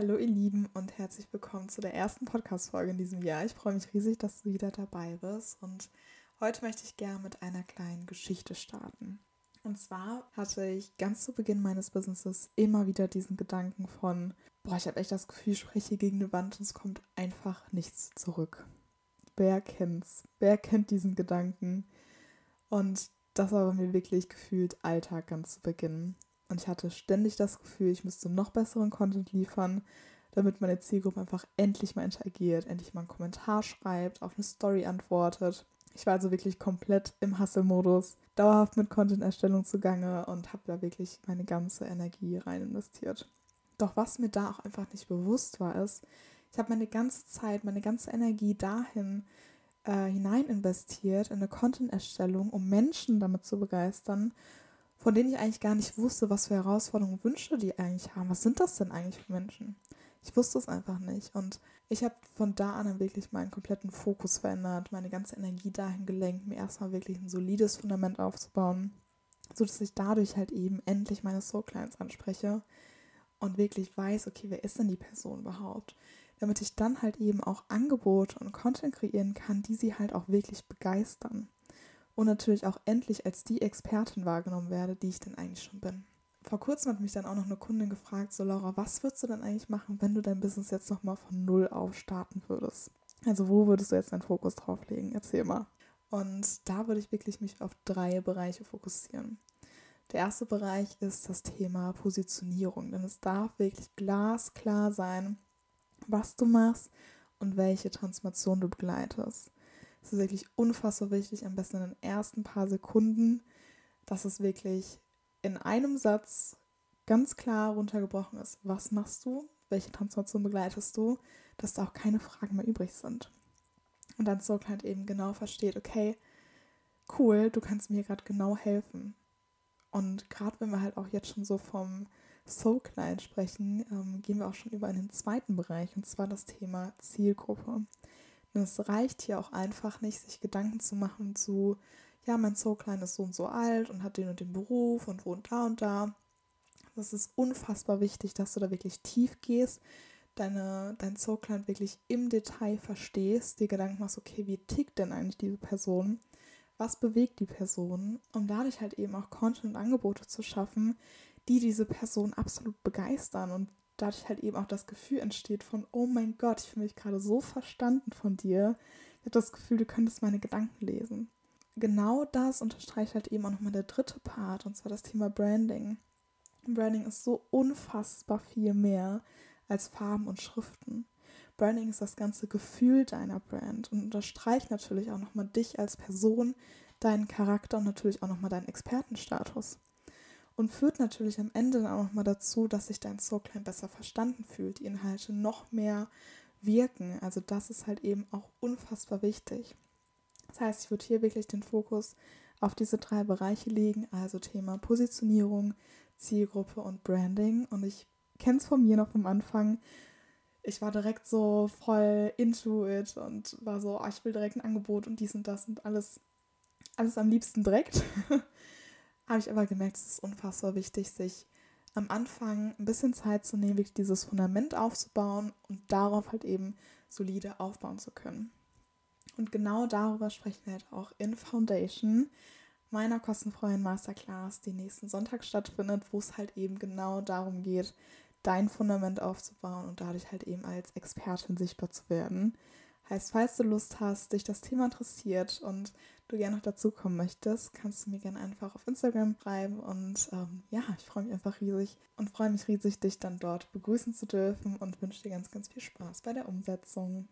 Hallo ihr Lieben und herzlich willkommen zu der ersten Podcast-Folge in diesem Jahr. Ich freue mich riesig, dass du wieder dabei bist und heute möchte ich gerne mit einer kleinen Geschichte starten. Und zwar hatte ich ganz zu Beginn meines Businesses immer wieder diesen Gedanken von, boah, ich habe echt das Gefühl, ich spreche gegen eine Wand und es kommt einfach nichts zurück. Wer kennt's? Wer kennt diesen Gedanken? Und das war bei mir wirklich gefühlt Alltag ganz zu Beginn. Und ich hatte ständig das Gefühl, ich müsste noch besseren Content liefern, damit meine Zielgruppe einfach endlich mal interagiert, endlich mal einen Kommentar schreibt, auf eine Story antwortet. Ich war also wirklich komplett im Hustle-Modus, dauerhaft mit Content-Erstellung zugange und habe da wirklich meine ganze Energie rein investiert. Doch was mir da auch einfach nicht bewusst war, ist, ich habe meine ganze Zeit, meine ganze Energie dahin äh, hinein investiert in eine Content-Erstellung, um Menschen damit zu begeistern von denen ich eigentlich gar nicht wusste, was für Herausforderungen und Wünsche die eigentlich haben. Was sind das denn eigentlich für Menschen? Ich wusste es einfach nicht. Und ich habe von da an wirklich meinen kompletten Fokus verändert, meine ganze Energie dahin gelenkt, mir erstmal wirklich ein solides Fundament aufzubauen, sodass ich dadurch halt eben endlich meine Soul Clients anspreche und wirklich weiß, okay, wer ist denn die Person überhaupt? Damit ich dann halt eben auch Angebote und Content kreieren kann, die sie halt auch wirklich begeistern und natürlich auch endlich als die Expertin wahrgenommen werde, die ich denn eigentlich schon bin. Vor kurzem hat mich dann auch noch eine Kundin gefragt, so Laura, was würdest du denn eigentlich machen, wenn du dein Business jetzt nochmal von Null auf starten würdest? Also wo würdest du jetzt deinen Fokus drauf legen? Erzähl mal. Und da würde ich wirklich mich auf drei Bereiche fokussieren. Der erste Bereich ist das Thema Positionierung, denn es darf wirklich glasklar sein, was du machst und welche Transformation du begleitest. Es ist wirklich unfassbar wichtig, am besten in den ersten paar Sekunden, dass es wirklich in einem Satz ganz klar runtergebrochen ist. Was machst du? Welche Transformation begleitest du? Dass da auch keine Fragen mehr übrig sind. Und dann so halt eben genau versteht, okay, cool, du kannst mir gerade genau helfen. Und gerade wenn wir halt auch jetzt schon so vom Soul Client sprechen, ähm, gehen wir auch schon über in den zweiten Bereich, und zwar das Thema Zielgruppe. Und es reicht hier auch einfach nicht, sich Gedanken zu machen zu, ja, mein Soul-Klein ist so und so alt und hat den und den Beruf und wohnt da und da. Das ist unfassbar wichtig, dass du da wirklich tief gehst, deine, dein Soul-Klein wirklich im Detail verstehst, dir Gedanken machst, okay, wie tickt denn eigentlich diese Person? Was bewegt die Person? Um dadurch halt eben auch Content und Angebote zu schaffen, die diese Person absolut begeistern und dadurch halt eben auch das Gefühl entsteht von, oh mein Gott, ich fühle mich gerade so verstanden von dir. Ich habe das Gefühl, du könntest meine Gedanken lesen. Genau das unterstreicht halt eben auch nochmal der dritte Part, und zwar das Thema Branding. Branding ist so unfassbar viel mehr als Farben und Schriften. Branding ist das ganze Gefühl deiner Brand und unterstreicht natürlich auch nochmal dich als Person, deinen Charakter und natürlich auch nochmal deinen Expertenstatus und führt natürlich am Ende dann auch nochmal dazu, dass sich dein Soulclan besser verstanden fühlt, die Inhalte noch mehr wirken. Also das ist halt eben auch unfassbar wichtig. Das heißt, ich würde hier wirklich den Fokus auf diese drei Bereiche legen, also Thema Positionierung, Zielgruppe und Branding. Und ich kenne es von mir noch vom Anfang. Ich war direkt so voll into it und war so, oh, ich will direkt ein Angebot und dies und das und alles, alles am liebsten direkt. habe ich aber gemerkt, es ist unfassbar wichtig, sich am Anfang ein bisschen Zeit zu nehmen, wirklich dieses Fundament aufzubauen und darauf halt eben solide aufbauen zu können. Und genau darüber sprechen wir halt auch in Foundation, meiner kostenfreien Masterclass, die nächsten Sonntag stattfindet, wo es halt eben genau darum geht, dein Fundament aufzubauen und dadurch halt eben als Expertin sichtbar zu werden. Heißt, falls du Lust hast, dich das Thema interessiert und du gerne noch dazukommen möchtest, kannst du mir gerne einfach auf Instagram schreiben. Und ähm, ja, ich freue mich einfach riesig und freue mich riesig, dich dann dort begrüßen zu dürfen und wünsche dir ganz, ganz viel Spaß bei der Umsetzung.